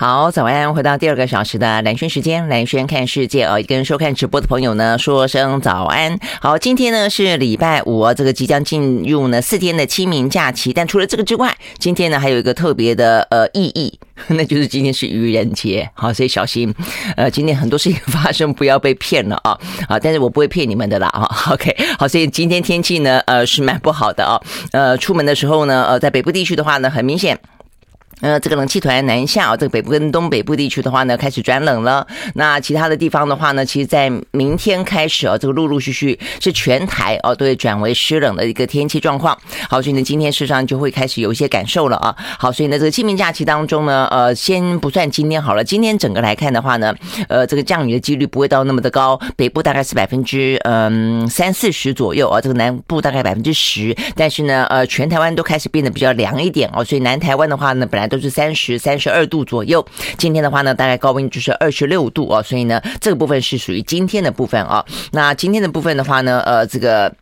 好，早安！回到第二个小时的蓝轩时间，蓝轩看世界哦，跟收看直播的朋友呢说声早安。好，今天呢是礼拜五，这个即将进入呢四天的清明假期。但除了这个之外，今天呢还有一个特别的呃意义，那就是今天是愚人节。好，所以小心，呃，今天很多事情发生，不要被骗了啊！啊，但是我不会骗你们的啦啊。OK，好，所以今天天气呢呃是蛮不好的啊。呃，出门的时候呢，呃，在北部地区的话呢，很明显。呃，这个冷气团南下，这个北部跟东北部地区的话呢，开始转冷了。那其他的地方的话呢，其实，在明天开始啊，这个陆陆续续是全台哦，都会转为湿冷的一个天气状况。好，所以呢，今天事实上就会开始有一些感受了啊。好，所以呢，这个清明假期当中呢，呃，先不算今天好了，今天整个来看的话呢，呃，这个降雨的几率不会到那么的高，北部大概是百分之嗯三四十左右啊，这个南部大概百分之十。但是呢，呃，全台湾都开始变得比较凉一点哦，所以南台湾的话呢，本来都是三十三十二度左右，今天的话呢，大概高温就是二十六度啊，所以呢，这个部分是属于今天的部分啊。那今天的部分的话呢，呃，这个。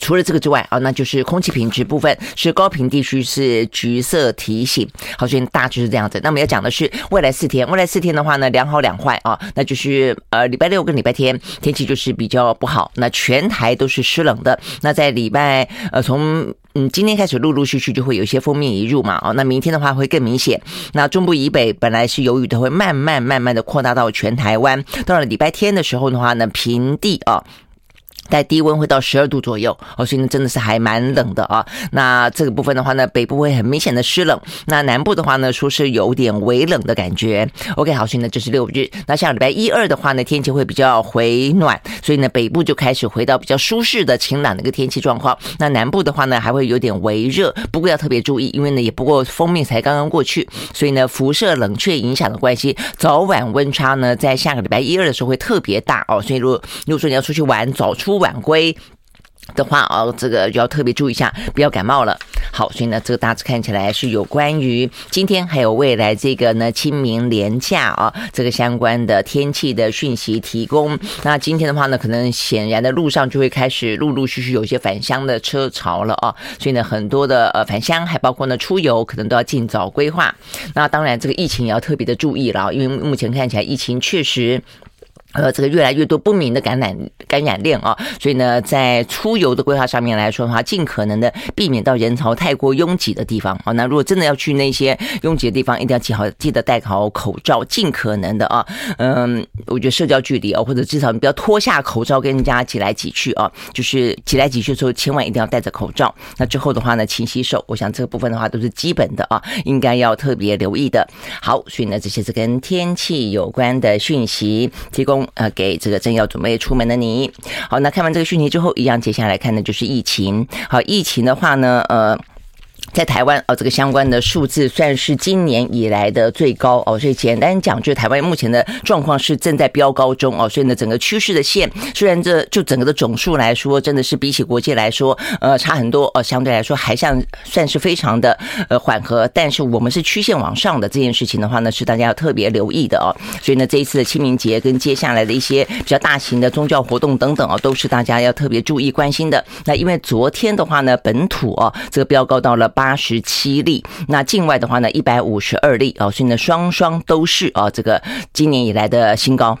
除了这个之外啊，那就是空气品质部分是高屏地区是橘色提醒，好，所以大致是这样子。那么要讲的是未来四天，未来四天的话呢，两好两坏啊，那就是呃礼拜六跟礼拜天天气就是比较不好，那全台都是湿冷的。那在礼拜呃从嗯今天开始陆陆续续就会有一些锋面移入嘛，哦，那明天的话会更明显。那中部以北本来是有雨的，会慢慢慢慢的扩大到全台湾。到了礼拜天的时候的话呢，平地啊。在低温会到十二度左右哦，所以呢真的是还蛮冷的啊。那这个部分的话呢，北部会很明显的湿冷，那南部的话呢，说是有点微冷的感觉。OK，好，所以呢这是六日。那像礼拜一二的话呢，天气会比较回暖，所以呢北部就开始回到比较舒适的晴朗的一个天气状况。那南部的话呢，还会有点微热，不过要特别注意，因为呢也不过锋面才刚刚过去，所以呢辐射冷却影响的关系，早晚温差呢在下个礼拜一二的时候会特别大哦。所以如果如果说你要出去玩，早出。晚归的话哦，这个就要特别注意一下，不要感冒了。好，所以呢，这个大致看起来是有关于今天还有未来这个呢清明连假啊，这个相关的天气的讯息提供。那今天的话呢，可能显然的路上就会开始陆陆续续有一些返乡的车潮了啊，所以呢，很多的呃返乡还包括呢出游，可能都要尽早规划。那当然，这个疫情也要特别的注意了，因为目前看起来疫情确实。呃，这个越来越多不明的感染感染链啊，所以呢，在出游的规划上面来说的话，尽可能的避免到人潮太过拥挤的地方啊。那如果真的要去那些拥挤的地方，一定要记好，记得戴好口罩，尽可能的啊，嗯，我觉得社交距离啊，或者至少你不要脱下口罩跟人家挤来挤去啊，就是挤来挤去的时候，千万一定要戴着口罩。那之后的话呢，勤洗手，我想这个部分的话都是基本的啊，应该要特别留意的。好，所以呢，这些是跟天气有关的讯息提供。呃，给这个正要准备出门的你，好，那看完这个讯息之后，一样接下来看的就是疫情。好，疫情的话呢，呃。在台湾哦，这个相关的数字算是今年以来的最高哦，所以简单讲，就是台湾目前的状况是正在飙高中哦，所以呢，整个趋势的线虽然这就整个的总数来说，真的是比起国际来说，呃，差很多哦，相对来说还像算是非常的呃缓和，但是我们是曲线往上的这件事情的话呢，是大家要特别留意的哦，所以呢，这一次的清明节跟接下来的一些比较大型的宗教活动等等哦，都是大家要特别注意关心的。那因为昨天的话呢，本土哦，这个飙高到了八。十七例，那境外的话呢，一百五十二例哦，所以呢，双双都是啊，这个今年以来的新高，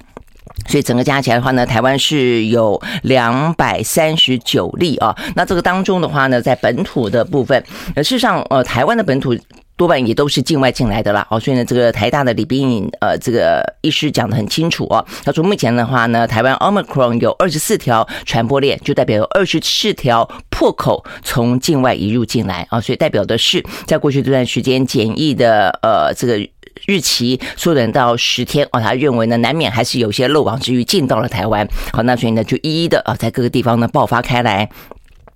所以整个加起来的话呢，台湾是有两百三十九例啊。那这个当中的话呢，在本土的部分，呃，事实上，呃，台湾的本土。多半也都是境外进来的啦，哦，所以呢，这个台大的李斌呃，这个医师讲得很清楚哦。他说，目前的话呢，台湾 Omicron 有二十四条传播链，就代表有二十四条破口从境外移入进来啊，所以代表的是，在过去这段时间检疫的呃这个日期缩短到十天哦，他认为呢，难免还是有些漏网之鱼进到了台湾，好，那所以呢，就一一的啊，在各个地方呢爆发开来。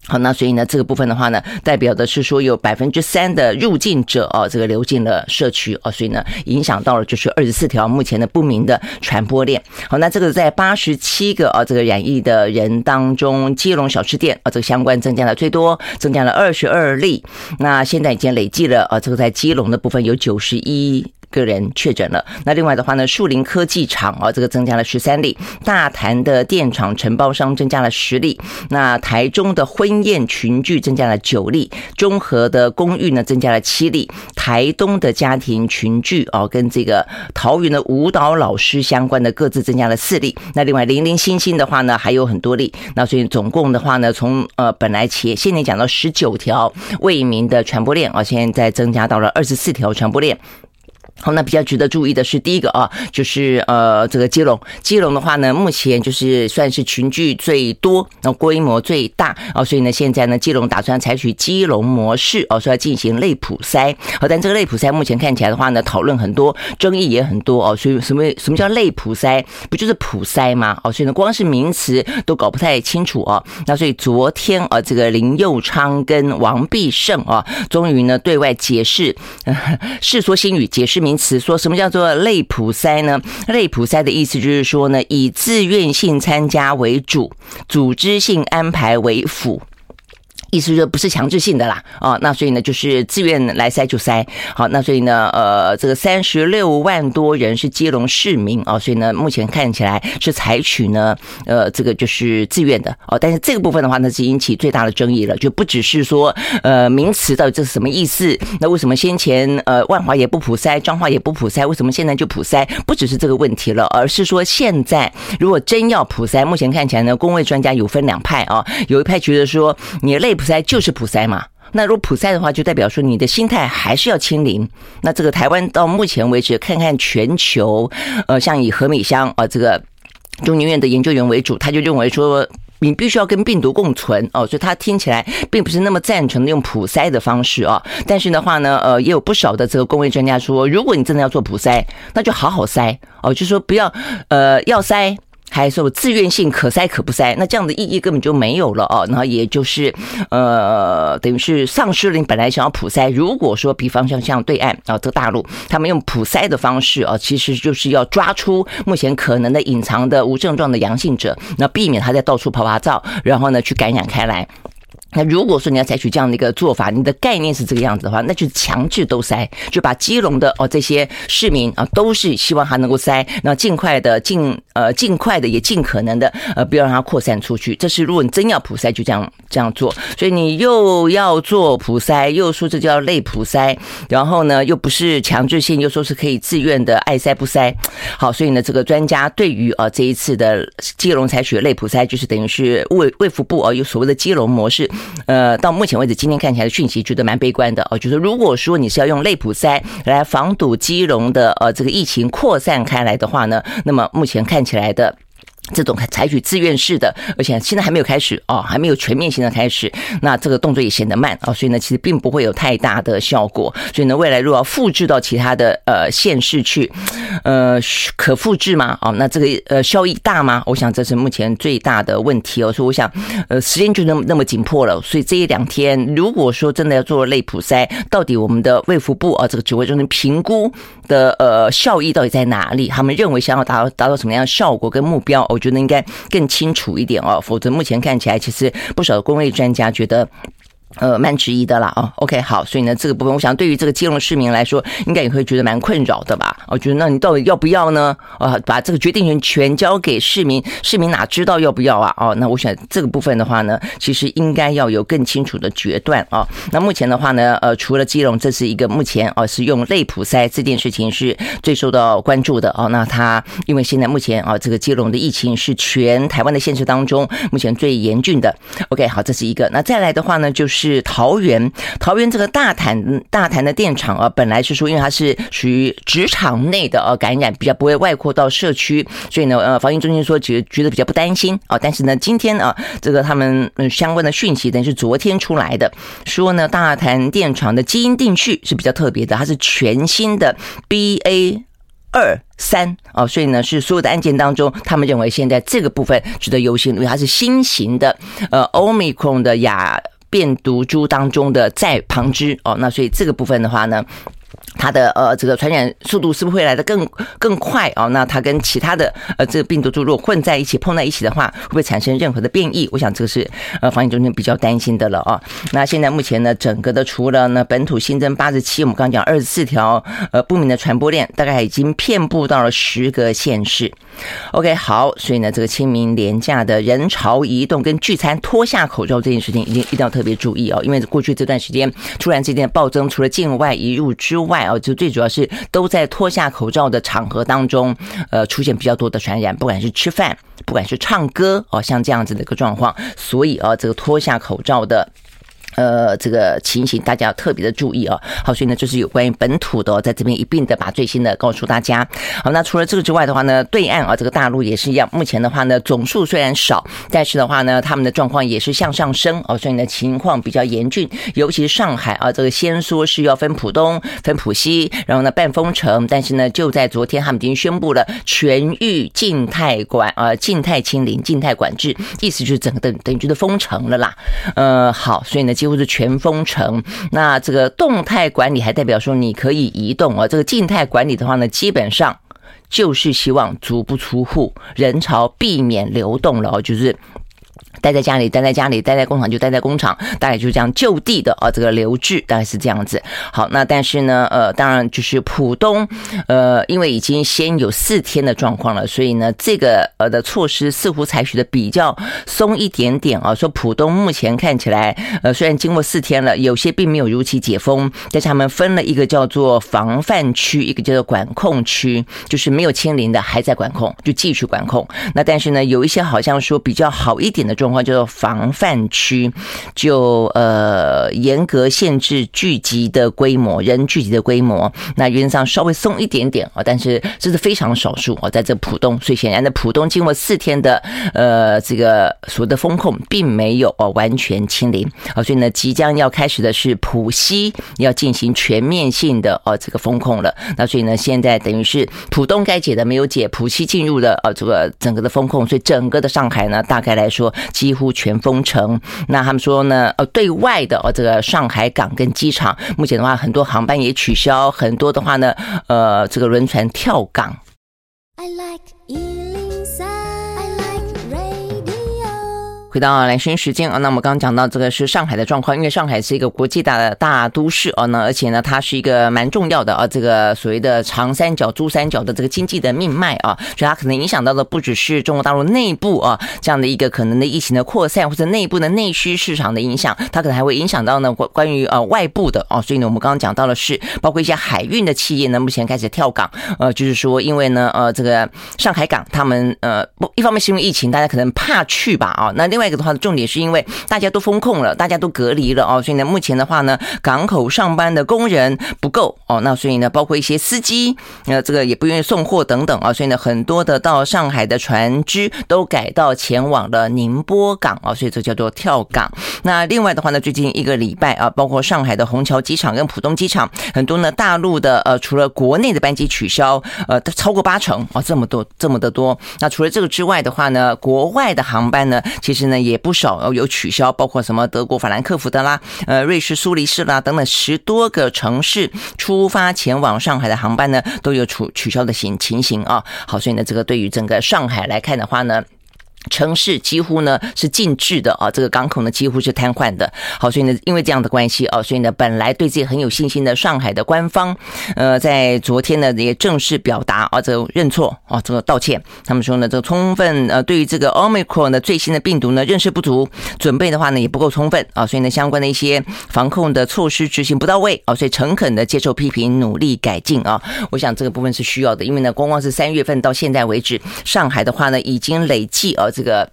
好，那所以呢，这个部分的话呢，代表的是说有百分之三的入境者哦，这个流进了社区哦，所以呢，影响到了就是二十四条目前的不明的传播链。好，那这个在八十七个啊这个染疫的人当中，基隆小吃店啊这个相关增加了最多，增加了二十二例。那现在已经累计了啊，这个在基隆的部分有九十一个人确诊了。那另外的话呢，树林科技厂啊，这个增加了十三例；大潭的电厂承包商增加了十例；那台中的婚宴群聚增加了九例；中和的公寓呢增加了七例；台东的家庭群聚哦，跟这个桃园的舞蹈老师相关的各自增加了四例。那另外零零星星的话呢，还有很多例。那所以总共的话呢，从呃本来前现在讲到十九条未明的传播链啊，现在增加到了二十四条传播链。好，那比较值得注意的是，第一个啊，就是呃，这个基隆，基隆的话呢，目前就是算是群聚最多，然后规模最大啊，所以呢，现在呢，基隆打算采取基隆模式哦，说要进行类普筛。好，但这个类普筛目前看起来的话呢，讨论很多，争议也很多哦。所以什么什么叫类普筛？不就是普筛吗？哦，所以呢，光是名词都搞不太清楚哦。那所以昨天啊，这个林佑昌跟王必胜啊，终于呢对外解释，世说新语，解释明。名词说什么叫做类普筛呢？类普筛的意思就是说呢，以自愿性参加为主，组织性安排为辅。意思就是不是强制性的啦，啊，那所以呢，就是自愿来塞就塞，好，那所以呢，呃，这个三十六万多人是接龙市民啊，所以呢，目前看起来是采取呢，呃，这个就是自愿的哦，但是这个部分的话呢，是引起最大的争议了，就不只是说，呃，名词到底这是什么意思？那为什么先前呃万华也不普筛，彰化也不普筛，为什么现在就普筛？不只是这个问题了，而是说现在如果真要普筛，目前看起来呢，公卫专家有分两派啊，有一派觉得说你累。普筛就是普筛嘛，那如果普筛的话，就代表说你的心态还是要清零。那这个台湾到目前为止，看看全球，呃，像以何美香啊，这个中研院的研究员为主，他就认为说，你必须要跟病毒共存哦，所以他听起来并不是那么赞成用普筛的方式哦。但是的话呢，呃，也有不少的这个公卫专家说，如果你真的要做普筛，那就好好筛哦，就说不要呃要筛。还说自愿性可塞可不塞，那这样的意义根本就没有了哦。然后也就是呃，等于是丧失了你本来想要普塞。如果说比方像像对岸啊，这个大陆他们用普塞的方式啊，其实就是要抓出目前可能的隐藏的无症状的阳性者，那避免他在到处跑跑照，然后呢去感染开来。那如果说你要采取这样的一个做法，你的概念是这个样子的话，那就强制都塞，就把基隆的哦这些市民啊，都是希望他能够塞，那尽快的尽呃尽快的也尽可能的呃不要让它扩散出去。这是如果你真要普塞，就这样这样做。所以你又要做普塞，又说这叫类普塞，然后呢又不是强制性，又说是可以自愿的爱塞不塞。好，所以呢这个专家对于啊这一次的基隆采取类普塞，就是等于是卫卫福部啊有所谓的基隆模式。呃，到目前为止，今天看起来的讯息觉得蛮悲观的哦，就是如果说你是要用类普塞来防堵基隆的呃这个疫情扩散开来的话呢，那么目前看起来的。这种采取自愿式的，而且现在还没有开始哦，还没有全面性的开始，那这个动作也显得慢啊，所以呢，其实并不会有太大的效果。所以呢，未来如果要复制到其他的呃县市去，呃，可复制吗？哦，那这个呃效益大吗？我想这是目前最大的问题哦。所以我想，呃，时间就那么那么紧迫了。所以这一两天，如果说真的要做类普筛，到底我们的卫福部啊这个指挥中心评估的呃效益到底在哪里？他们认为想要达到达到什么样的效果跟目标？我觉得应该更清楚一点哦，否则目前看起来，其实不少的公卫专家觉得。呃，蛮质疑的啦，哦，OK，好，所以呢，这个部分，我想对于这个基隆市民来说，应该也会觉得蛮困扰的吧？我觉得，那你到底要不要呢？啊，把这个决定权全交给市民，市民哪知道要不要啊？哦，那我想这个部分的话呢，其实应该要有更清楚的决断啊。那目前的话呢，呃，除了基隆，这是一个目前啊是用类普塞这件事情是最受到关注的哦。那他因为现在目前啊，这个基隆的疫情是全台湾的县市当中目前最严峻的。OK，好，这是一个。那再来的话呢，就是。是桃园，桃园这个大潭大潭的电厂啊，本来是说，因为它是属于职场内的呃感染，比较不会外扩到社区，所以呢，呃，防疫中心说觉觉得比较不担心啊。但是呢，今天啊，这个他们嗯相关的讯息，等于是昨天出来的，说呢，大潭电厂的基因定序是比较特别的，它是全新的 BA 二三啊，所以呢，是所有的案件当中，他们认为现在这个部分值得优先，因为它是新型的呃 Omicron 的亚。变毒株当中的在旁支。哦，那所以这个部分的话呢，它的呃这个传染速度是不是会来得更更快啊？那它跟其他的呃这个病毒株如果混在一起碰在一起的话，会不会产生任何的变异？我想这个是呃防疫中心比较担心的了啊。那现在目前呢，整个的除了呢本土新增八十七，我们刚刚讲二十四条呃不明的传播链，大概已经遍布到了十个县市。OK，好，所以呢这个清明廉价的人潮移动跟聚餐脱下口罩这件事情，一定一定要特别注意哦，因为过去这段时间突然之间暴增，除了境外移入之外。哦，就最主要是都在脱下口罩的场合当中，呃，出现比较多的传染，不管是吃饭，不管是唱歌，哦，像这样子的一个状况，所以啊，这个脱下口罩的。呃，这个情形大家要特别的注意哦。好，所以呢，就是有关于本土的，在这边一并的把最新的告诉大家。好，那除了这个之外的话呢，对岸啊，这个大陆也是一样。目前的话呢，总数虽然少，但是的话呢，他们的状况也是向上升哦。所以呢，情况比较严峻，尤其是上海啊，这个先说是要分浦东、分浦西，然后呢半封城，但是呢，就在昨天，他们已经宣布了全域静态管啊，静态清零、静态管制，意思就是整个等等于就是封城了啦。呃，好，所以呢，就。都是全封城，那这个动态管理还代表说你可以移动啊。这个静态管理的话呢，基本上就是希望足不出户，人潮避免流动了，就是。待在家里，待在家里，待在工厂就待在工厂，大概就这样就地的啊，这个留置大概是这样子。好，那但是呢，呃，当然就是浦东，呃，因为已经先有四天的状况了，所以呢，这个呃的措施似乎采取的比较松一点点啊。说浦东目前看起来，呃，虽然经过四天了，有些并没有如期解封，但是他们分了一个叫做防范区，一个叫做管控区，就是没有清零的还在管控，就继续管控。那但是呢，有一些好像说比较好一点的状况。叫做防范区，就呃严格限制聚集的规模，人聚集的规模。那原则上稍微松一点点啊，但是这是非常少数啊，在这浦东。所以显然的，浦东经过四天的呃这个所谓的风控，并没有哦完全清零啊。所以呢，即将要开始的是浦西要进行全面性的哦这个风控了。那所以呢，现在等于是浦东该解的没有解，浦西进入了呃这个整个的风控，所以整个的上海呢，大概来说。几乎全封城。那他们说呢？呃，对外的哦，这个上海港跟机场，目前的话，很多航班也取消，很多的话呢，呃，这个轮船跳港。I like 回到兰萱时间啊，那我们刚刚讲到这个是上海的状况，因为上海是一个国际大的大都市哦，那而且呢，它是一个蛮重要的啊，这个所谓的长三角、珠三角的这个经济的命脉啊，所以它可能影响到的不只是中国大陆内部啊这样的一个可能的疫情的扩散，或者内部的内需市场的影响，它可能还会影响到呢关关于呃外部的啊，所以呢，我们刚刚讲到的是包括一些海运的企业呢，目前开始跳港，呃，就是说因为呢呃这个上海港他们呃不一方面是因为疫情，大家可能怕去吧啊，那另外这个的话，重点是因为大家都封控了，大家都隔离了哦，所以呢，目前的话呢，港口上班的工人不够哦，那所以呢，包括一些司机，呃，这个也不愿意送货等等啊，所以呢，很多的到上海的船只都改道前往了宁波港啊，所以这叫做跳港。那另外的话呢，最近一个礼拜啊，包括上海的虹桥机场跟浦东机场，很多呢大陆的呃，除了国内的班机取消，呃，超过八成啊，这么多这么的多。那除了这个之外的话呢，国外的航班呢，其实。那也不少有取消，包括什么德国法兰克福的啦，呃，瑞士苏黎世啦等等十多个城市出发前往上海的航班呢，都有取取消的情情形啊。好，所以呢，这个对于整个上海来看的话呢。城市几乎呢是静置的啊，这个港口呢几乎是瘫痪的。好，所以呢，因为这样的关系啊，所以呢，本来对自己很有信心的上海的官方，呃，在昨天呢也正式表达啊，这个认错啊，这个道歉。他们说呢，这个充分呃，对于这个 Omicron 的最新的病毒呢认识不足，准备的话呢也不够充分啊，所以呢，相关的一些防控的措施执行不到位啊，所以诚恳的接受批评，努力改进啊。我想这个部分是需要的，因为呢，光光是三月份到现在为止，上海的话呢已经累计啊。这个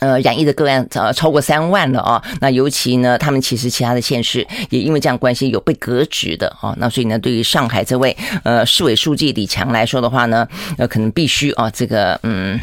呃，染疫的个案呃超过三万了啊。那尤其呢，他们其实其他的县市也因为这样关系有被革职的啊。那所以呢，对于上海这位呃市委书记李强来说的话呢，呃，可能必须啊，这个嗯，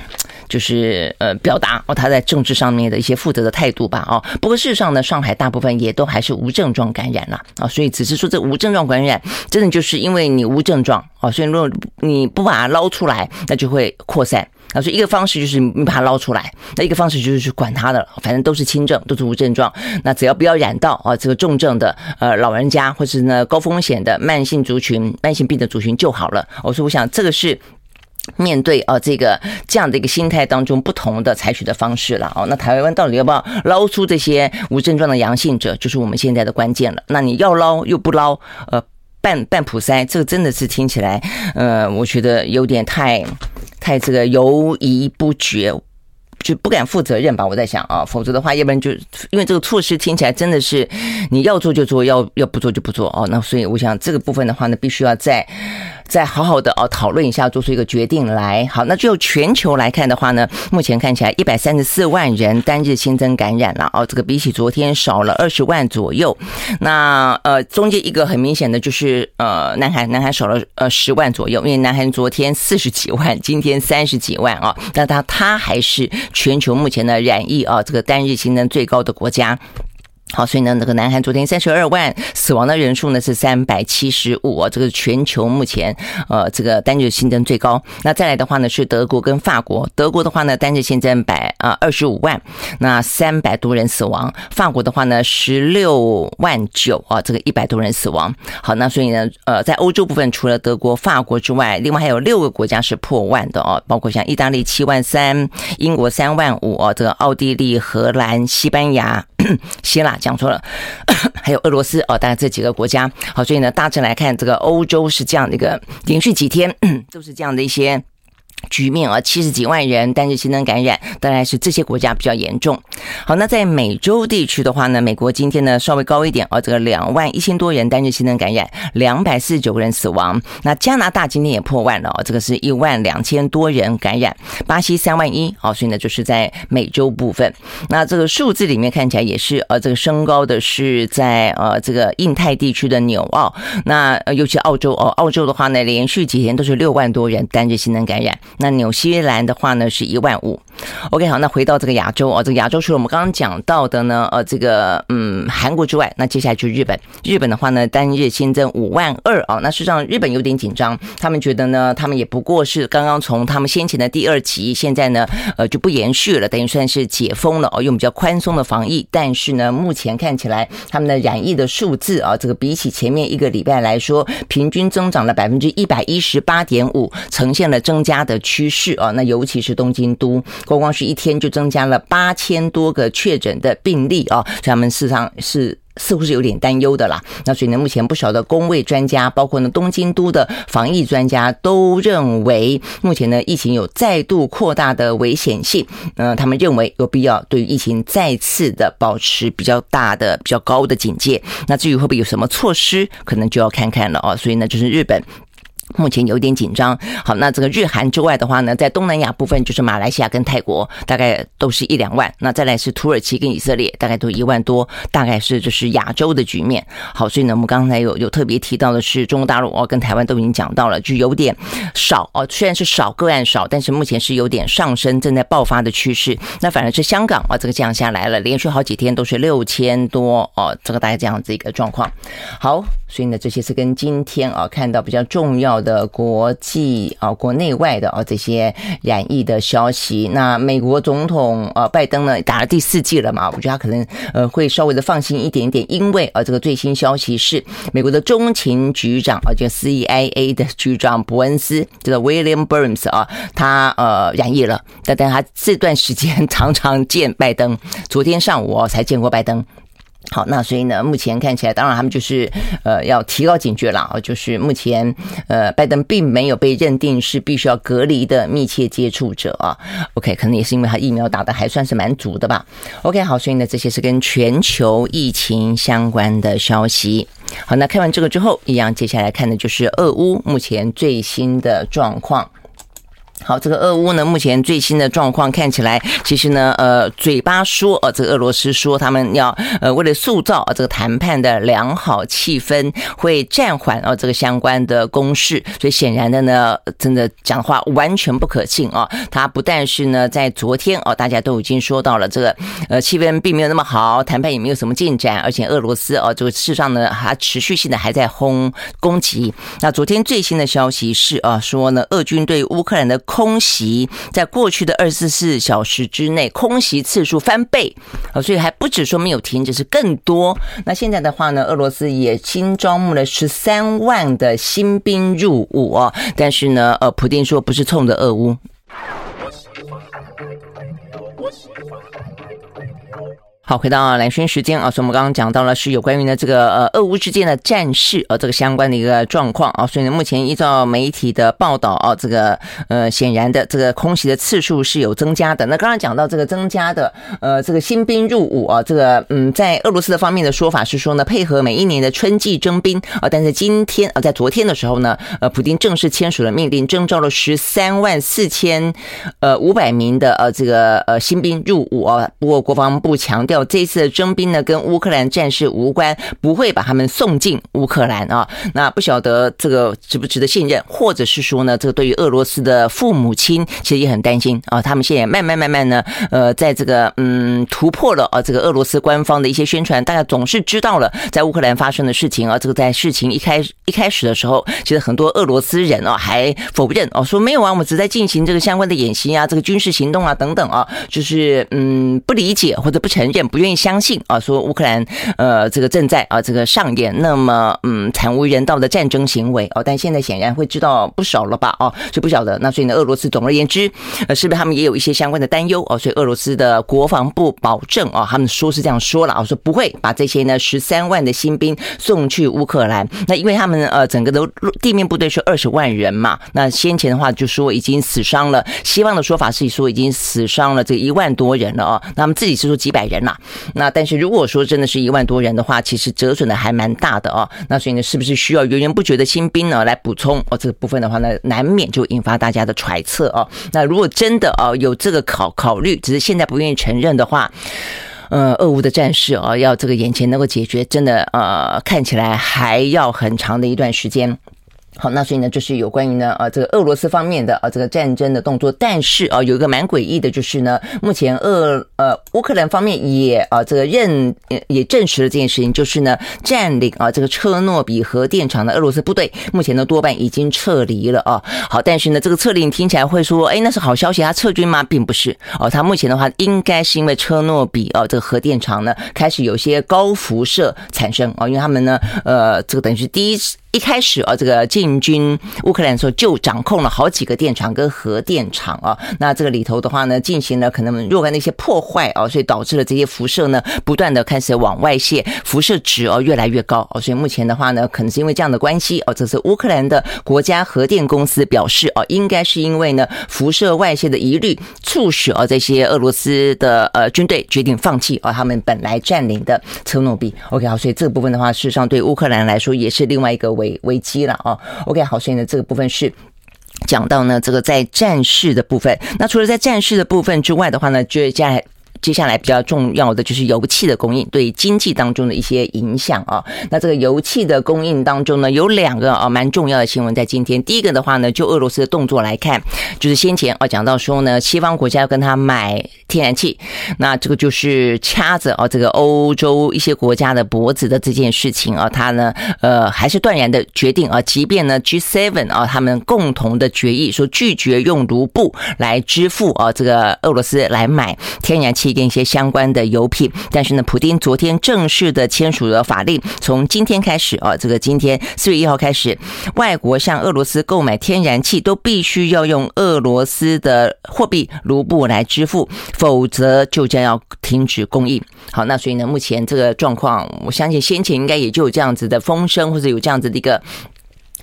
就是呃表达哦他在政治上面的一些负责的态度吧啊。不过事实上呢，上海大部分也都还是无症状感染了啊。所以只是说这无症状感染，真的就是因为你无症状啊，所以如果你不把它捞出来，那就会扩散。那所以一个方式就是你把它捞出来，那一个方式就是去管它的，反正都是轻症，都是无症状。那只要不要染到啊这个重症的呃老人家，或是呢高风险的慢性族群、慢性病的族群就好了。我说，我想这个是面对啊这个这样的一个心态当中不同的采取的方式了哦。那台湾到底要不要捞出这些无症状的阳性者，就是我们现在的关键了。那你要捞又不捞，呃。半半普筛，这个真的是听起来，呃，我觉得有点太太这个犹疑不决，就不敢负责任吧。我在想啊，否则的话，要不然就因为这个措施听起来真的是你要做就做，要要不做就不做哦。那所以我想这个部分的话呢，必须要在。再好好的哦讨论一下，做出一个决定来。好，那就全球来看的话呢，目前看起来一百三十四万人单日新增感染了哦，这个比起昨天少了二十万左右。那呃，中间一个很明显的就是呃，南韩，南韩少了呃十万左右，因为南韩昨天四十几万，今天三十几万啊，那它它还是全球目前的染疫啊这个单日新增最高的国家。好，所以呢，那个南韩昨天三十二万死亡的人数呢是三百七十五，这个全球目前呃这个单日新增最高。那再来的话呢是德国跟法国，德国的话呢单日新增百啊二十五万，那三百多人死亡。法国的话呢十六万九啊，这个一百多人死亡。好，那所以呢呃在欧洲部分除了德国、法国之外，另外还有六个国家是破万的哦，包括像意大利七万三、英国三万五哦，这个奥地利、荷兰、西班牙。希腊讲错了，还有俄罗斯哦，大概这几个国家。好，所以呢，大致来看，这个欧洲是这样的一个连续几天 都是这样的一些。局面啊，七十几万人单日新增感染，当然是这些国家比较严重。好，那在美洲地区的话呢，美国今天呢稍微高一点啊，这个两万一千多人单日新增感染，两百四十九个人死亡。那加拿大今天也破万了，这个是一万两千多人感染，巴西三万一啊，所以呢就是在美洲部分。那这个数字里面看起来也是呃，这个升高的是在呃这个印太地区的纽澳，那尤其澳洲哦，澳洲的话呢连续几天都是六万多人单日新增感染。那纽西兰的话呢是一万五。，OK 好，那回到这个亚洲哦，这个亚洲除了我们刚刚讲到的呢，呃，这个嗯韩国之外，那接下来就是日本。日本的话呢，单日新增五万二啊，那实际上日本有点紧张，他们觉得呢，他们也不过是刚刚从他们先前的第二级，现在呢，呃，就不延续了，等于算是解封了哦，用比较宽松的防疫，但是呢，目前看起来他们的染疫的数字啊，这个比起前面一个礼拜来说，平均增长了百分之一百一十八点五，呈现了增加的。趋势啊，那尤其是东京都，光光是一天就增加了八千多个确诊的病例啊，所以他们事实上是似乎是有点担忧的啦。那所以呢，目前不少的公卫专家，包括呢东京都的防疫专家，都认为目前呢疫情有再度扩大的危险性。嗯，他们认为有必要对疫情再次的保持比较大的、比较高的警戒。那至于会不会有什么措施，可能就要看看了啊。所以呢，就是日本。目前有点紧张。好，那这个日韩之外的话呢，在东南亚部分就是马来西亚跟泰国，大概都是一两万。那再来是土耳其跟以色列，大概都一万多，大概是就是亚洲的局面。好，所以呢，我们刚才有有特别提到的是中国大陆哦，跟台湾都已经讲到了，就有点少哦，虽然是少个案少，但是目前是有点上升，正在爆发的趋势。那反而是香港啊，这个降下来了，连续好几天都是六千多哦，这个大概这样子一个状况。好，所以呢，这些是跟今天啊看到比较重要的的国际啊，国内外的啊这些染疫的消息，那美国总统呃拜登呢打了第四剂了嘛？我觉得他可能呃会稍微的放心一点点，因为啊这个最新消息是美国的中情局长啊，就 CIA 的局长伯恩斯，叫做 William Burns 啊，他呃染疫了，但但他这段时间 常常见拜登，昨天上午才见过拜登。好，那所以呢，目前看起来，当然他们就是呃要提高警觉了啊，就是目前呃拜登并没有被认定是必须要隔离的密切接触者啊。OK，可能也是因为他疫苗打的还算是蛮足的吧。OK，好，所以呢，这些是跟全球疫情相关的消息。好，那看完这个之后，一样接下来看的就是俄乌目前最新的状况。好，这个俄乌呢，目前最新的状况看起来，其实呢，呃，嘴巴说，呃，这个俄罗斯说他们要，呃，为了塑造这个谈判的良好气氛，会暂缓哦这个相关的攻势。所以显然的呢，真的讲话完全不可信啊。他不但是呢，在昨天哦，大家都已经说到了这个，呃，气氛并没有那么好，谈判也没有什么进展，而且俄罗斯哦，这个事实上呢，还持续性的还在轰攻击。那昨天最新的消息是啊，说呢，俄军对乌克兰的空袭在过去的二十四小时之内空袭次数翻倍啊，所以还不止说没有停止，是更多。那现在的话呢，俄罗斯也新招募了十三万的新兵入伍哦，但是呢，呃，普丁说不是冲着俄乌。好，回到蓝轩时间啊，所以我们刚刚讲到了是有关于呢这个呃俄乌之间的战事呃这个相关的一个状况啊，所以呢目前依照媒体的报道啊，这个呃显然的这个空袭的次数是有增加的。那刚刚讲到这个增加的呃这个新兵入伍啊，这个嗯在俄罗斯的方面的说法是说呢，配合每一年的春季征兵啊，但是今天啊在昨天的时候呢，呃普丁正式签署了命令，征召了十三万四千呃五百名的呃这个呃新兵入伍啊，不过国防部强调。这次征兵呢，跟乌克兰战事无关，不会把他们送进乌克兰啊。那不晓得这个值不值得信任，或者是说呢，这个对于俄罗斯的父母亲其实也很担心啊。他们现在慢慢慢慢呢，呃，在这个嗯突破了啊，这个俄罗斯官方的一些宣传，大家总是知道了在乌克兰发生的事情啊。这个在事情一开一开始的时候，其实很多俄罗斯人啊还否认哦，说没有啊，我们只在进行这个相关的演习啊，这个军事行动啊等等啊，就是嗯不理解或者不承认。不愿意相信啊，说乌克兰呃这个正在啊这个上演那么嗯惨无人道的战争行为哦，但现在显然会知道不少了吧哦，就不晓得那所以呢，俄罗斯总而言之呃是不是他们也有一些相关的担忧哦？所以俄罗斯的国防部保证啊，他们说是这样说了啊，说不会把这些呢十三万的新兵送去乌克兰。那因为他们呃整个的地面部队是二十万人嘛，那先前的话就说已经死伤了，西方的说法是说已经死伤了这一万多人了哦，那他们自己是说几百人啦。那但是如果说真的是一万多人的话，其实折损的还蛮大的哦。那所以呢，是不是需要源源不绝的新兵呢来补充哦？这个部分的话呢，难免就引发大家的揣测哦。那如果真的哦有这个考考虑，只是现在不愿意承认的话，呃，俄乌的战事哦，要这个眼前能够解决，真的呃看起来还要很长的一段时间。好，那所以呢，就是有关于呢，呃，这个俄罗斯方面的啊，这个战争的动作。但是啊，有一个蛮诡异的，就是呢，目前俄呃乌克兰方面也啊，这个认也证实了这件事情，就是呢，占领啊这个车诺比核电厂的俄罗斯部队，目前呢多半已经撤离了啊。好，但是呢，这个撤离听起来会说，哎，那是好消息，他撤军吗？并不是哦，他目前的话，应该是因为车诺比啊这个核电厂呢开始有些高辐射产生啊，因为他们呢，呃，这个等于是第一次。一开始啊，这个进军乌克兰的时候就掌控了好几个电厂跟核电厂啊，那这个里头的话呢，进行了可能若干的一些破坏啊，所以导致了这些辐射呢不断的开始往外泄，辐射值哦越来越高哦，所以目前的话呢，可能是因为这样的关系哦，这是乌克兰的国家核电公司表示哦，应该是因为呢辐射外泄的疑虑，促使啊这些俄罗斯的呃军队决定放弃啊他们本来占领的车诺比。OK 好，所以这部分的话，事实上对乌克兰来说也是另外一个。危危机了啊！OK，好，所以呢，这个部分是讲到呢，这个在战事的部分。那除了在战事的部分之外的话呢，接下来。接下来比较重要的就是油气的供应对经济当中的一些影响啊。那这个油气的供应当中呢，有两个啊蛮重要的新闻在今天。第一个的话呢，就俄罗斯的动作来看，就是先前啊讲到说呢，西方国家要跟他买天然气，那这个就是掐着啊这个欧洲一些国家的脖子的这件事情啊，他呢呃还是断然的决定啊，即便呢 G7 啊他们共同的决议说拒绝用卢布来支付啊这个俄罗斯来买天然气。跟一些相关的油品，但是呢，普丁昨天正式的签署了法令，从今天开始啊，这个今天四月一号开始，外国向俄罗斯购买天然气都必须要用俄罗斯的货币卢布来支付，否则就将要停止供应。好，那所以呢，目前这个状况，我相信先前应该也就有这样子的风声，或者有这样子的一个。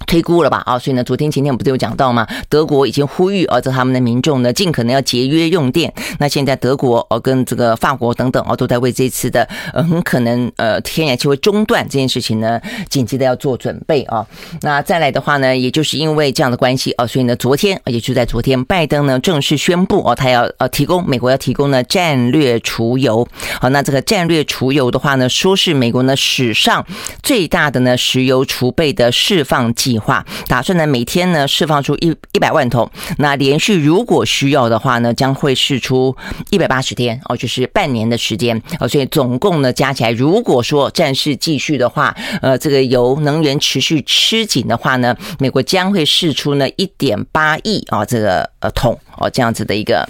推估了吧啊，所以呢，昨天、前天我们不是有讲到吗？德国已经呼吁啊，这他们的民众呢，尽可能要节约用电。那现在德国哦，跟这个法国等等哦，都在为这次的呃很可能呃天然气会中断这件事情呢，紧急的要做准备啊。那再来的话呢，也就是因为这样的关系啊，所以呢，昨天也就在昨天，拜登呢正式宣布哦，他要呃提供美国要提供呢战略储油。好，那这个战略储油的话呢，说是美国呢史上最大的呢石油储备的释放。计划，打算呢每天呢释放出一一百万桶，那连续如果需要的话呢，将会释出一百八十天哦，就是半年的时间哦，所以总共呢加起来，如果说战事继续的话，呃，这个油能源持续吃紧的话呢，美国将会释出呢一点八亿啊这个呃桶哦这样子的一个。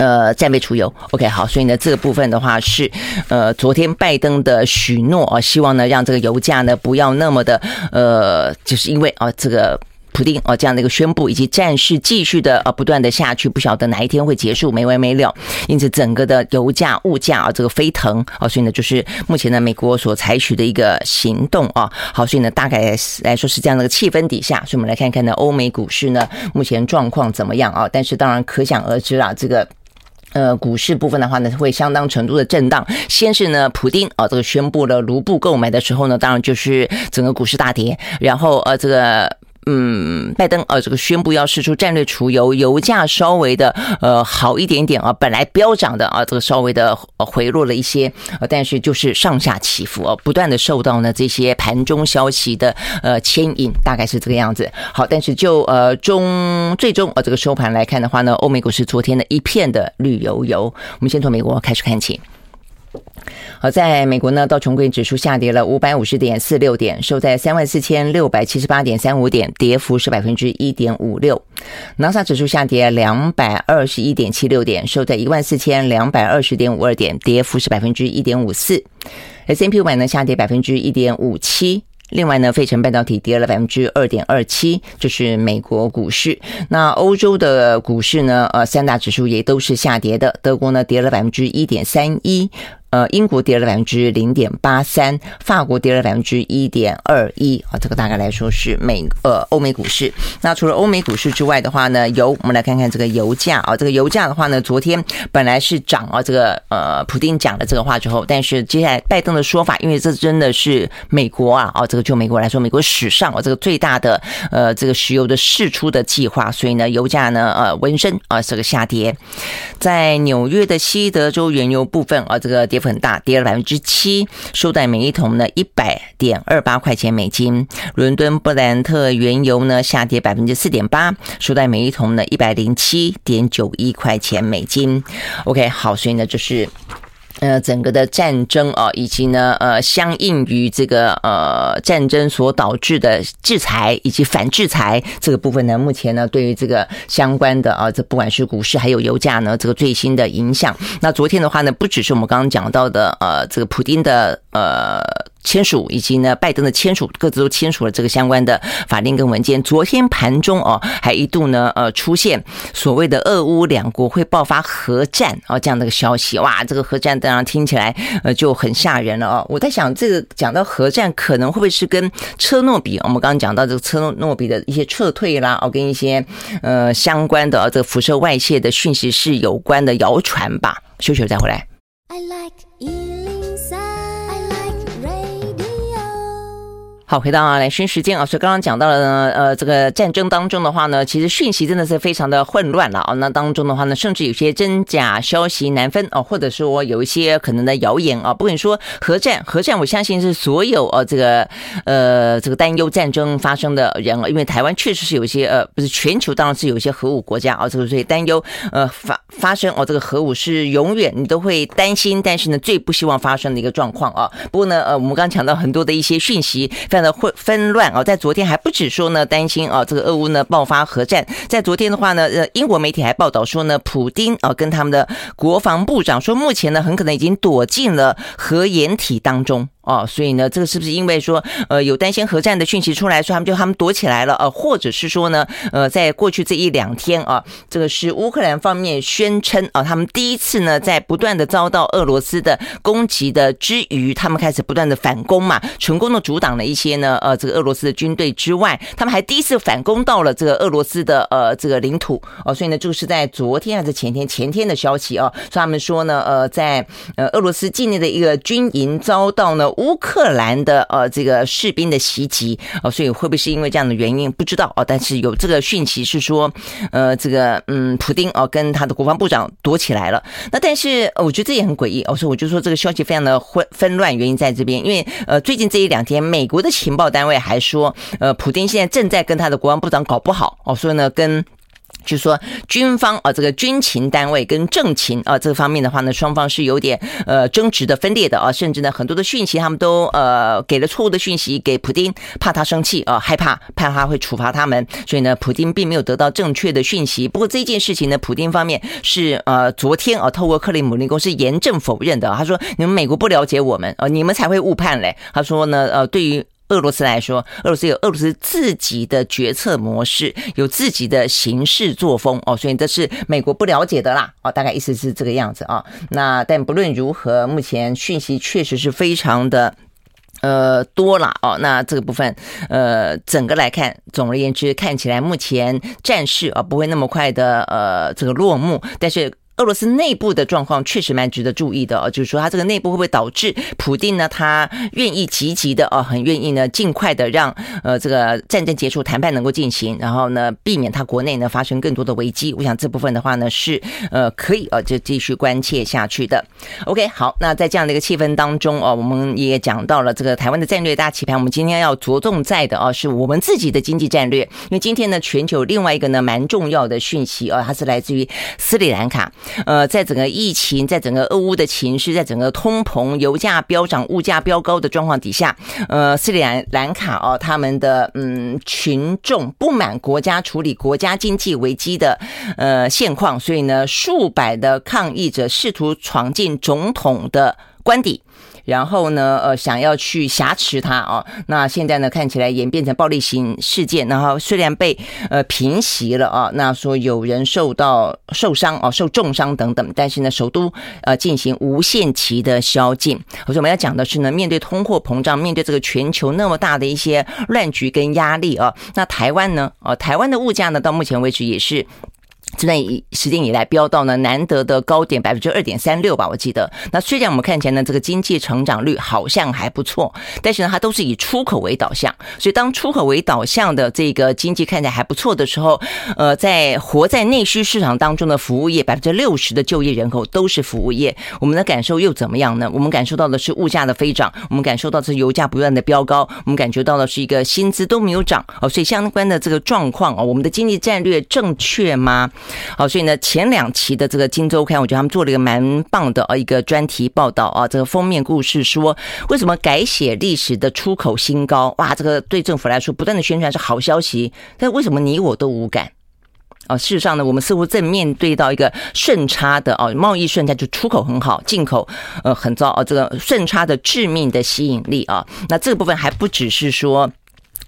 呃，战备储油，OK，好，所以呢，这个部分的话是，呃，昨天拜登的许诺啊，希望呢让这个油价呢不要那么的，呃，就是因为啊这个。普丁哦，这样的一个宣布，以及战事继续的呃不断的下去，不晓得哪一天会结束，没完没了。因此，整个的油价、物价啊，这个飞腾啊，所以呢，就是目前呢，美国所采取的一个行动啊。好，所以呢，大概来说是这样的一个气氛底下，所以我们来看看呢，欧美股市呢目前状况怎么样啊？但是当然可想而知啊，这个呃股市部分的话呢，会相当程度的震荡。先是呢，普丁啊这个宣布了卢布购买的时候呢，当然就是整个股市大跌，然后呃这个。嗯，拜登呃，这个宣布要试出战略储油，油价稍微的呃好一点点啊，本来飙涨的啊，这个稍微的回落了一些，呃，但是就是上下起伏啊，不断的受到呢这些盘中消息的呃牵引，大概是这个样子。好，但是就呃中最终呃这个收盘来看的话呢，欧美股市昨天的一片的绿油油。我们先从美国开始看起。好，在美国呢，道琼工业指数下跌了五百五十点四六点，收在三万四千六百七十八点三五点，跌幅是百分之一点五六。纳斯达克指数下跌两百二十一点七六点，收在一万四千两百二十点五二点，跌幅是百分之一点五四。S&P 五百呢下跌百分之一点五七。另外呢，费城半导体跌了百分之二点二七，这是美国股市。那欧洲的股市呢？呃，三大指数也都是下跌的。德国呢跌了百分之一点三一。呃，英国跌了百分之零点八三，法国跌了百分之一点二一啊，这个大概来说是美呃欧美股市。那除了欧美股市之外的话呢，油我们来看看这个油价啊，这个油价的话呢，昨天本来是涨啊，这个呃普丁讲了这个话之后，但是接下来拜登的说法，因为这真的是美国啊，哦，这个就美国来说，美国史上啊这个最大的呃这个石油的释出的计划，所以呢，油价呢呃温升啊这个下跌，在纽约的西德州原油部分啊这个跌。很大，跌了百分之七，收在每一桶呢一百点二八块钱美金。伦敦布兰特原油呢下跌百分之四点八，收在每一桶呢一百零七点九一块钱美金。OK，好，所以呢就是。呃，整个的战争啊，以及呢，呃，相应于这个呃战争所导致的制裁以及反制裁这个部分呢，目前呢，对于这个相关的啊，这不管是股市还有油价呢，这个最新的影响。那昨天的话呢，不只是我们刚刚讲到的呃，这个普丁的呃。签署以及呢，拜登的签署，各自都签署了这个相关的法令跟文件。昨天盘中哦，还一度呢，呃，出现所谓的俄乌两国会爆发核战啊这样的一个消息。哇，这个核战当然听起来呃就很吓人了哦。我在想，这个讲到核战，可能会不会是跟车诺比我们刚刚讲到这个车诺诺比的一些撤退啦，哦，跟一些呃相关的这个辐射外泄的讯息是有关的谣传吧？休息再回来。I like 好，回到兰萱时间啊，所以刚刚讲到了呢，呃，这个战争当中的话呢，其实讯息真的是非常的混乱了啊。那当中的话呢，甚至有些真假消息难分啊，或者说有一些可能的谣言啊。不管说核战，核战，我相信是所有呃这个呃这个担忧战争发生的人啊，因为台湾确实是有一些呃，不是全球当然是有一些核武国家啊，这个所以担忧呃发发生哦，这个核武是永远你都会担心，但是呢最不希望发生的一个状况啊。不过呢，呃，我们刚刚讲到很多的一些讯息。的混纷乱啊，在昨天还不止说呢，担心啊，这个俄乌呢爆发核战。在昨天的话呢，呃，英国媒体还报道说呢，普丁啊跟他们的国防部长说，目前呢很可能已经躲进了核掩体当中。哦，所以呢，这个是不是因为说，呃，有担心核战的讯息出来，说他们就他们躲起来了，呃，或者是说呢，呃，在过去这一两天啊，这个是乌克兰方面宣称啊，他们第一次呢，在不断的遭到俄罗斯的攻击的之余，他们开始不断的反攻嘛，成功的阻挡了一些呢，呃，这个俄罗斯的军队之外，他们还第一次反攻到了这个俄罗斯的呃这个领土哦，所以呢，就是在昨天还是前天前天的消息啊，所以他们说呢，呃，在呃俄罗斯境内的一个军营遭到呢。乌克兰的呃这个士兵的袭击哦，所以会不会是因为这样的原因？不知道哦，但是有这个讯息是说，呃，这个嗯，普丁哦跟他的国防部长躲起来了。那但是我觉得这也很诡异哦，所以我就说这个消息非常的混纷乱，原因在这边，因为呃最近这一两天，美国的情报单位还说，呃，普丁现在正在跟他的国防部长搞不好哦，所以呢跟。就是说，军方啊，这个军情单位跟政情啊，这方面的话呢，双方是有点呃争执的、分裂的啊，甚至呢，很多的讯息他们都呃给了错误的讯息给普丁，怕他生气啊，害怕怕他会处罚他们，所以呢，普丁并没有得到正确的讯息。不过这件事情呢，普丁方面是呃昨天啊，透过克里姆林宫是严正否认的。他说：“你们美国不了解我们，啊，你们才会误判嘞。”他说呢，呃，对于。俄罗斯来说，俄罗斯有俄罗斯自己的决策模式，有自己的行事作风哦，所以这是美国不了解的啦哦，大概意思是这个样子啊。那但不论如何，目前讯息确实是非常的呃多了哦。那这个部分呃，整个来看，总而言之，看起来目前战事啊不会那么快的呃这个落幕，但是。俄罗斯内部的状况确实蛮值得注意的哦，就是说，他这个内部会不会导致普定呢？他愿意积极的哦，很愿意呢，尽快的让呃这个战争结束，谈判能够进行，然后呢，避免他国内呢发生更多的危机。我想这部分的话呢，是呃可以呃就继续关切下去的。OK，好，那在这样的一个气氛当中哦，我们也讲到了这个台湾的战略大棋盘。我们今天要着重在的哦，是我们自己的经济战略，因为今天呢，全球另外一个呢蛮重要的讯息哦，它是来自于斯里兰卡。呃，在整个疫情，在整个俄乌的情绪，在整个通膨、油价飙涨、物价飙高的状况底下，呃，斯里兰卡哦，他们的嗯群众不满国家处理国家经济危机的呃现况，所以呢，数百的抗议者试图闯进总统的官邸。然后呢，呃，想要去挟持他啊，那现在呢，看起来演变成暴力型事件，然后虽然被呃平息了啊，那说有人受到受伤啊，受重伤等等，但是呢，首都呃进行无限期的宵禁。我说我们要讲的是呢，面对通货膨胀，面对这个全球那么大的一些乱局跟压力啊，那台湾呢，哦，台湾的物价呢，到目前为止也是。这段时间以来飙到呢难得的高点百分之二点三六吧，我记得。那虽然我们看起来呢这个经济成长率好像还不错，但是呢它都是以出口为导向，所以当出口为导向的这个经济看起来还不错的时候，呃，在活在内需市场当中的服务业百分之六十的就业人口都是服务业，我们的感受又怎么样呢？我们感受到的是物价的飞涨，我们感受到的是油价不断的飙高，我们感觉到的是一个薪资都没有涨哦，所以相关的这个状况啊，我们的经济战略正确吗？好，所以呢，前两期的这个《金周刊》，我觉得他们做了一个蛮棒的啊一个专题报道啊。这个封面故事说，为什么改写历史的出口新高？哇，这个对政府来说不断的宣传是好消息，但为什么你我都无感？啊，事实上呢，我们似乎正面对到一个顺差的哦，贸易顺差就出口很好，进口呃很糟啊，这个顺差的致命的吸引力啊。那这个部分还不只是说。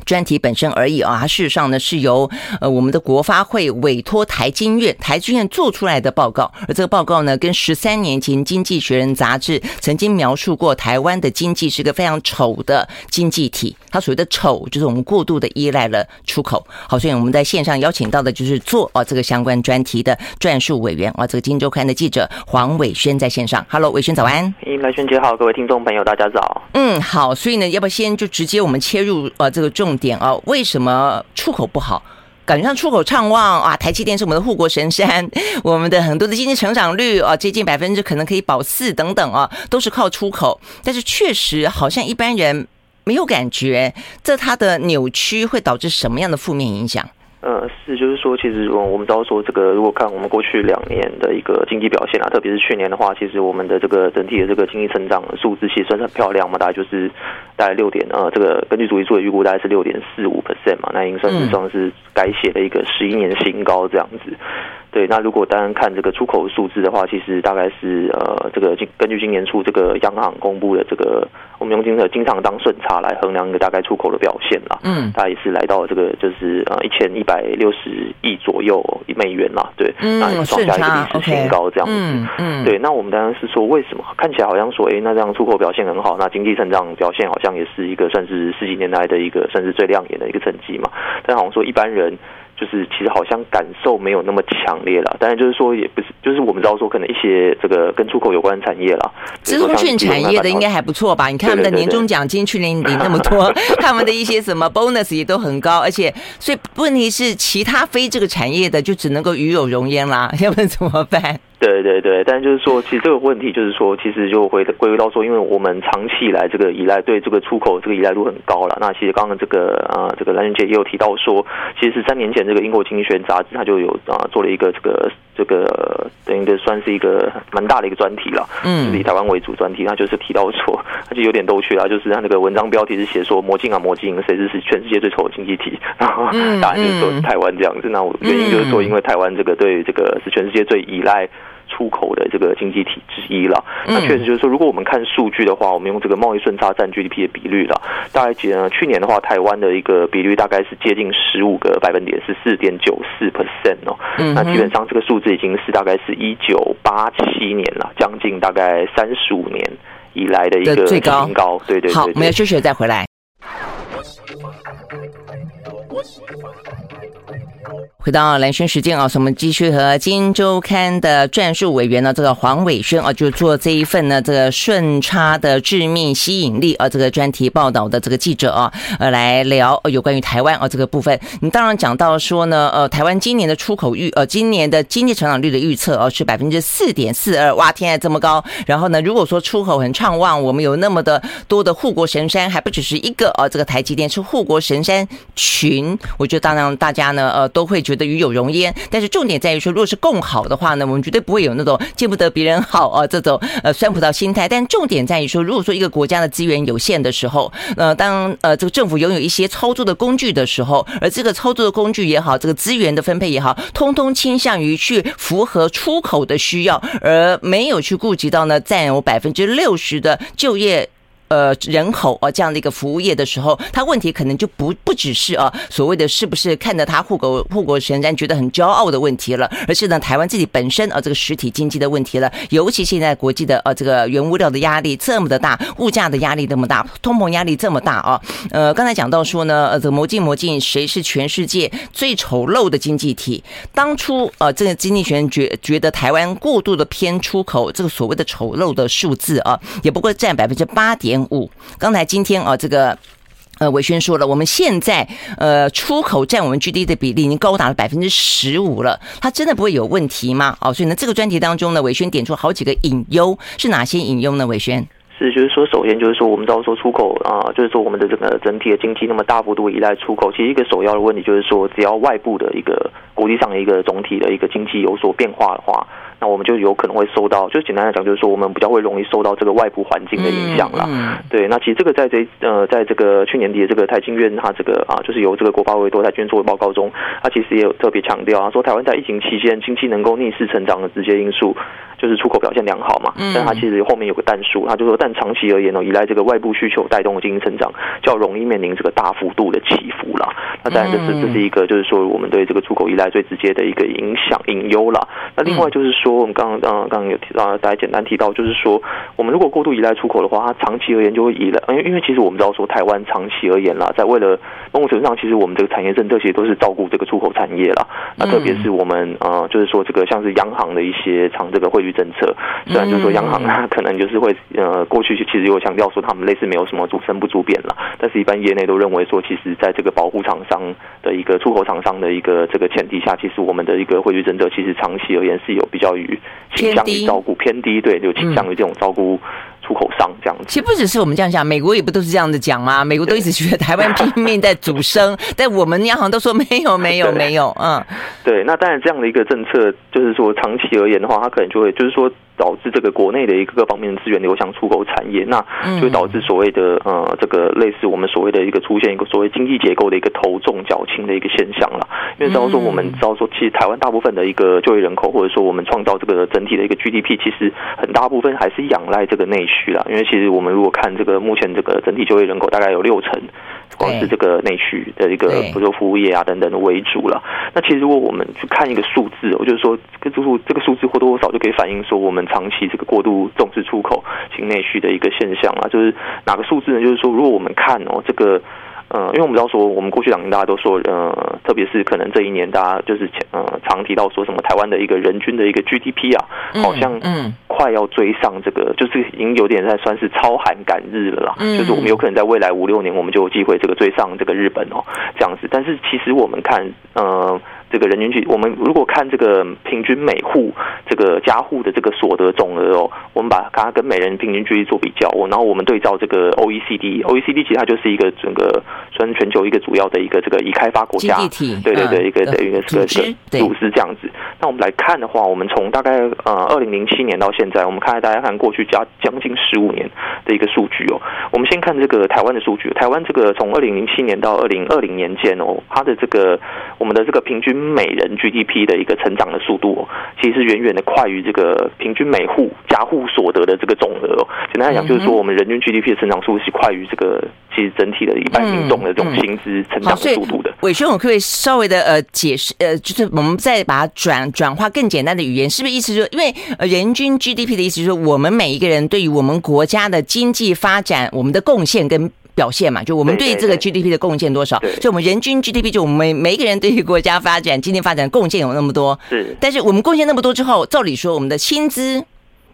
专题本身而已啊，它事实上呢是由呃我们的国发会委托台经院，台经院做出来的报告，而这个报告呢，跟十三年前《经济学人》杂志曾经描述过台湾的经济是个非常丑的经济体，它所谓的丑就是我们过度的依赖了出口。好，所以我们在线上邀请到的就是做啊这个相关专题的撰述委员啊，这个《金周刊》的记者黄伟轩在线上。Hello，伟轩早安。来来轩姐好，各位听众朋友大家早。嗯，好，所以呢，要不要先就直接我们切入呃这个重。点哦，为什么出口不好？感觉上出口畅旺啊，台积电是我们的护国神山，我们的很多的经济成长率啊，接近百分之可能可以保四等等啊，都是靠出口。但是确实好像一般人没有感觉，这它的扭曲会导致什么样的负面影响？呃，是，就是说，其实我我们知道说，这个如果看我们过去两年的一个经济表现啊，特别是去年的话，其实我们的这个整体的这个经济成长数字其实算是很漂亮嘛，大概就是大概六点呃，这个根据主计处的预估，大概是六点四五 percent 嘛，那已经算是算是改写了一个十一年新高这样子。对，那如果单单看这个出口数字的话，其实大概是呃，这个根据今年初这个央行公布的这个，我们用经常经常当顺差来衡量一个大概出口的表现啦。嗯，它也是来到了这个就是呃一千一百六十亿左右美元啦。对，嗯，那也创下一个历史新高这样子。嗯嗯。对，那我们当然是说，为什么看起来好像说，哎，那这样出口表现很好，那经济成长表现好像也是一个算是十几年来的一个算是最亮眼的一个成绩嘛？但好像说一般人。就是其实好像感受没有那么强烈了，当然就是说也不是就是我们知道说，可能一些这个跟出口有关的产业啦，资讯产业的应该还不错吧？你看他们的年终奖金去年领那么多，他们的一些什么 bonus 也都很高，而且所以问题是其他非这个产业的就只能够与有容焉啦，要不然怎么办？对对对，但就是说，其实这个问题就是说，其实就回归归到说，因为我们长期以来这个依赖对这个出口这个依赖度很高了。那其实刚刚这个啊，这个蓝云姐也有提到说，其实是三年前这个英国经济学人杂志它就有啊做了一个这个这个等于的算是一个蛮大的一个专题了，嗯，就是以台湾为主专题，那就是提到说，它就有点逗趣啊，就是它那个文章标题是写说魔镜啊魔镜，谁是是全世界最丑的经济体？然后答案就是说是台湾这样子。那我原因就是说，因为台湾这个对这个是全世界最依赖。出口的这个经济体之一了，那确实就是说，如果我们看数据的话，我们用这个贸易顺差占 GDP 的比率了，大概呢，去年的话，台湾的一个比率大概是接近十五个百分点，是四点九四 percent 哦。那基本上这个数字已经是大概是一九八七年了，将近大概三十五年以来的一个最高。对对对。好，我们要休息再回来。回到蓝轩时间啊，我们继续和《金周刊》的撰述委员呢，这个黄伟轩啊，就做这一份呢，这个顺差的致命吸引力啊，这个专题报道的这个记者啊，呃，来聊有关于台湾啊这个部分。你当然讲到说呢，呃，台湾今年的出口预，呃，今年的经济成长率的预测啊是百分之四点四二，哇，天啊，这么高！然后呢，如果说出口很畅旺，我们有那么的多的护国神山，还不只是一个啊，这个台积电是护国神山群，我觉得当然大家呢，呃，都会觉。觉得与有荣焉，但是重点在于说，如果是共好的话呢，我们绝对不会有那种见不得别人好啊这种呃酸葡萄心态。但重点在于说，如果说一个国家的资源有限的时候，呃，当呃这个政府拥有一些操作的工具的时候，而这个操作的工具也好，这个资源的分配也好，通通倾向于去符合出口的需要，而没有去顾及到呢占有百分之六十的就业。呃，人口啊，这样的一个服务业的时候，他问题可能就不不只是啊，所谓的是不是看着他护国护国神山觉得很骄傲的问题了，而是呢，台湾自己本身啊，这个实体经济的问题了。尤其现在国际的呃，这个原物料的压力这么的大，物价的压力这么大，通膨压力这么大啊。呃，刚才讲到说呢，呃，这个魔镜魔镜，谁是全世界最丑陋的经济体？当初呃，这个经济学觉觉得台湾过度的偏出口，这个所谓的丑陋的数字啊，也不过占百分之八点五，刚才今天啊，这个呃，伟轩说了，我们现在呃出口占我们 G D 的比例已经高达了百分之十五了，它真的不会有问题吗？哦，所以呢，这个专题当中呢，伟轩点出好几个隐忧，是哪些隐忧呢？伟轩是就是说，首先就是说，我们知道说出口啊、就是说我们的这个整体的经济那么大幅度依赖出口，其实一个首要的问题就是说，只要外部的一个国际上的一个总体的一个经济有所变化的话。那我们就有可能会受到，就简单来讲，就是说我们比较会容易受到这个外部环境的影响啦。嗯，对。那其实这个在这呃，在这个去年底的这个台经院，它这个啊，就是由这个国发委多台经院做的报告中，它其实也有特别强调啊，说台湾在疫情期间经济能够逆势成长的直接因素，就是出口表现良好嘛。嗯。但它其实后面有个但书，它就说，但长期而言呢，依赖这个外部需求带动的经济成长，较容易面临这个大幅度的起伏了。那当然，这是这是一个，就是说我们对这个出口依赖最直接的一个影响隐忧了。那另外就是说。我们刚刚刚刚有提到，大家简单提到，就是说，我们如果过度依赖出口的话，它长期而言就会依赖，因为因为其实我们知道说，台湾长期而言啦，在为了某种程度上，其实我们这个产业政策其实都是照顾这个出口产业啦。那特别是我们呃，就是说这个像是央行的一些长这个汇率政策，虽然就是说央行它 可能就是会呃过去其实有强调说他们类似没有什么主升不主贬了，但是一般业内都认为说，其实在这个保护厂商的一个出口厂商的一个这个前提下，其实我们的一个汇率政策其实长期而言是有比较于。倾向于照顾偏低，对，就倾向于这种照顾。其实不只是我们这样讲，美国也不都是这样子讲吗？美国都一直觉得台湾拼命在主升，但我们央行都说没有，没有，没有。嗯，对。那当然，这样的一个政策，就是说长期而言的话，它可能就会，就是说。导致这个国内的一个各方面的资源流向出口产业，那就会导致所谓的呃这个类似我们所谓的一个出现一个所谓经济结构的一个头重脚轻的一个现象了。因为知道说我们知道说，其实台湾大部分的一个就业人口，或者说我们创造这个整体的一个 GDP，其实很大部分还是仰赖这个内需啦。因为其实我们如果看这个目前这个整体就业人口，大概有六成。光是这个内需的一个，比如说服务业啊等等的为主了。那其实如果我们去看一个数字，我就是说，这个数这个数字或多或少就可以反映说，我们长期这个过度重视出口型内需的一个现象啊。就是哪个数字呢？就是说，如果我们看哦这个。呃，因为我们知道说，我们过去两年大家都说，呃，特别是可能这一年，大家就是呃常提到说什么台湾的一个人均的一个 GDP 啊，好像嗯快要追上这个，就是已经有点在算是超韩赶日了啦。嗯，就是我们有可能在未来五六年，我们就有机会这个追上这个日本哦，这样子。但是其实我们看，呃。这个人均 G，我们如果看这个平均每户这个家户的这个所得总额哦，我们把它跟每人平均 GDP 做比较，然后我们对照这个 OECD，OECD 其实它就是一个整个算全球一个主要的一个这个已开发国家，对对对，一个的一个这个组织这样子。那我们来看的话，我们从大概呃二零零七年到现在，我们看大家看过去加将近十五年的一个数据哦。我们先看这个台湾的数据，台湾这个从二零零七年到二零二零年间哦，它的这个我们的这个平均。每人 GDP 的一个成长的速度，其实是远远的快于这个平均每户家户所得的这个总额。简单来讲，就是说我们人均 GDP 的成长速度是快于这个其实整体的一般民众的这种薪资成长的速度的。伟兄，我可不可以稍微的呃解释呃，就是我们再把它转转化更简单的语言，是不是意思说，因为人均 GDP 的意思就是说，我们每一个人对于我们国家的经济发展，我们的贡献跟。表现嘛，就我们对这个 GDP 的贡献多少？就我们人均 GDP，就我们每每一个人对于国家发展、经济发展贡献有那么多。是，但是我们贡献那么多之后，照理说我们的薪资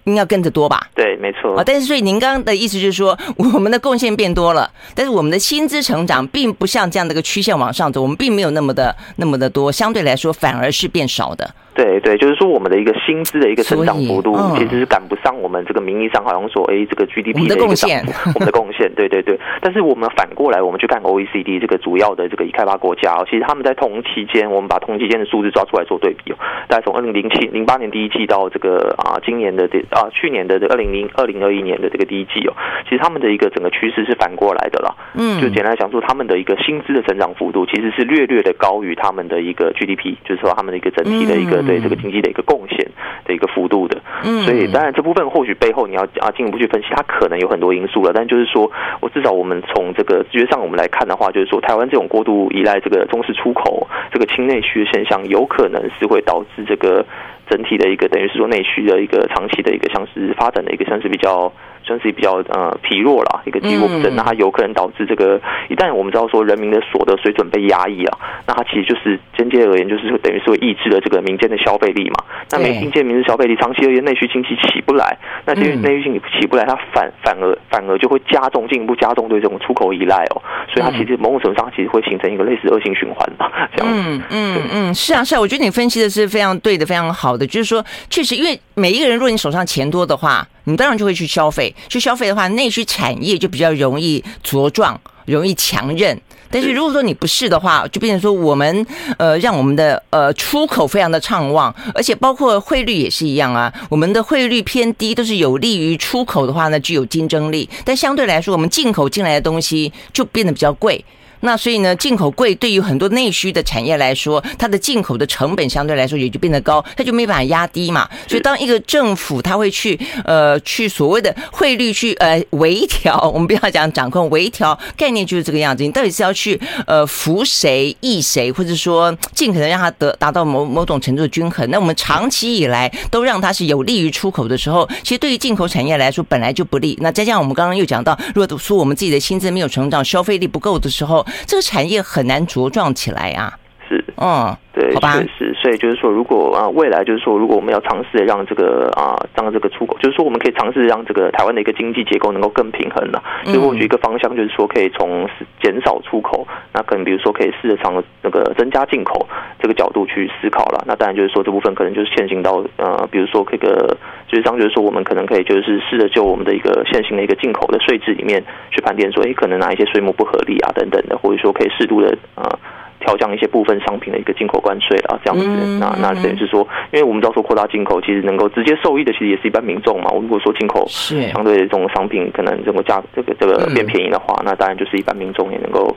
应该跟着多吧？对，没错。啊，但是所以您刚刚的意思就是说，我们的贡献变多了，但是我们的薪资成长并不像这样的一个曲线往上走，我们并没有那么的那么的多，相对来说反而是变少的。对对，就是说我们的一个薪资的一个成长幅度，其实是赶不上我们这个名义上好像说，哎，这个 GDP 的一个涨幅，我们的贡献，对对对。但是我们反过来，我们去看 OECD 这个主要的这个已开发国家，其实他们在同期间，我们把同期间的数字抓出来做对比哦，大概从二零零七零八年第一季到这个啊今年的这啊去年的这二零零二零二一年的这个第一季哦，其实他们的一个整个趋势是反过来的啦。嗯，就简单讲说，他们的一个薪资的成长幅度其实是略略的高于他们的一个 GDP，就是说他们的一个整体的一个对这个经济的一个。贡献的一个幅度的，所以当然这部分或许背后你要啊进一步去分析，它可能有很多因素了。但就是说我至少我们从这个直觉上我们来看的话，就是说台湾这种过度依赖这个中式出口、这个轻内需的现象，有可能是会导致这个整体的一个等于是说内需的一个长期的一个像是发展的一个像是比较。算是比较呃疲弱了，一个肌肉不振，那它有可能导致这个一旦我们知道说人民的所得水准被压抑啊，那它其实就是间接而言就是等于是会抑制了这个民间的消费力嘛。那没民间民生消费力，长期而言内需经济起不来，那这内需经济起不来，它反反而反而就会加重进一步加重对这种出口依赖哦。所以它其实某种程度上其实会形成一个类似恶性循环嘛。这样嗯嗯嗯，是啊是啊，我觉得你分析的是非常对的，非常好的，就是说确实因为每一个人，如果你手上钱多的话。你当然就会去消费，去消费的话，内需产业就比较容易茁壮，容易强韧。但是如果说你不是的话，就变成说我们呃，让我们的呃出口非常的畅旺，而且包括汇率也是一样啊。我们的汇率偏低，都是有利于出口的话呢，具有竞争力。但相对来说，我们进口进来的东西就变得比较贵。那所以呢，进口贵对于很多内需的产业来说，它的进口的成本相对来说也就变得高，它就没办法压低嘛。所以当一个政府它会去呃去所谓的汇率去呃微调，我们不要讲掌控，微调概念就是这个样子。你到底是要去呃扶谁益谁，或者说尽可能让它得达到某某种程度的均衡。那我们长期以来都让它是有利于出口的时候，其实对于进口产业来说本来就不利。那再加上我们刚刚又讲到，如果说我们自己的薪资没有成长，消费力不够的时候，这个产业很难茁壮起来啊！是，嗯，对，确实，所以就是说，如果啊，未来就是说，如果我们要尝试让这个啊，让这个出口，就是说，我们可以尝试让这个台湾的一个经济结构能够更平衡了。所以或许一个方向就是说，可以从减少出口，那可能比如说可以试着从那个增加进口这个角度去思考了。那当然就是说，这部分可能就是现行到呃，比如说这个，就是上就是说，我们可能可以就是试着就我们的一个现行的一个进口的税制里面去盘点说，哎，可能哪一些税目不合理啊，等等的，或者说可以适度的啊。呃调降一些部分商品的一个进口关税啊，这样子，嗯、那那等于是说，因为我们知道说扩大进口，其实能够直接受益的，其实也是一般民众嘛。我如果说进口相对这种商品可能这个价这个这个变便宜的话，嗯、那当然就是一般民众也能够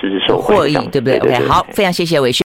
实质受惠，获益，对不对？OK，好，非常谢谢韦兄。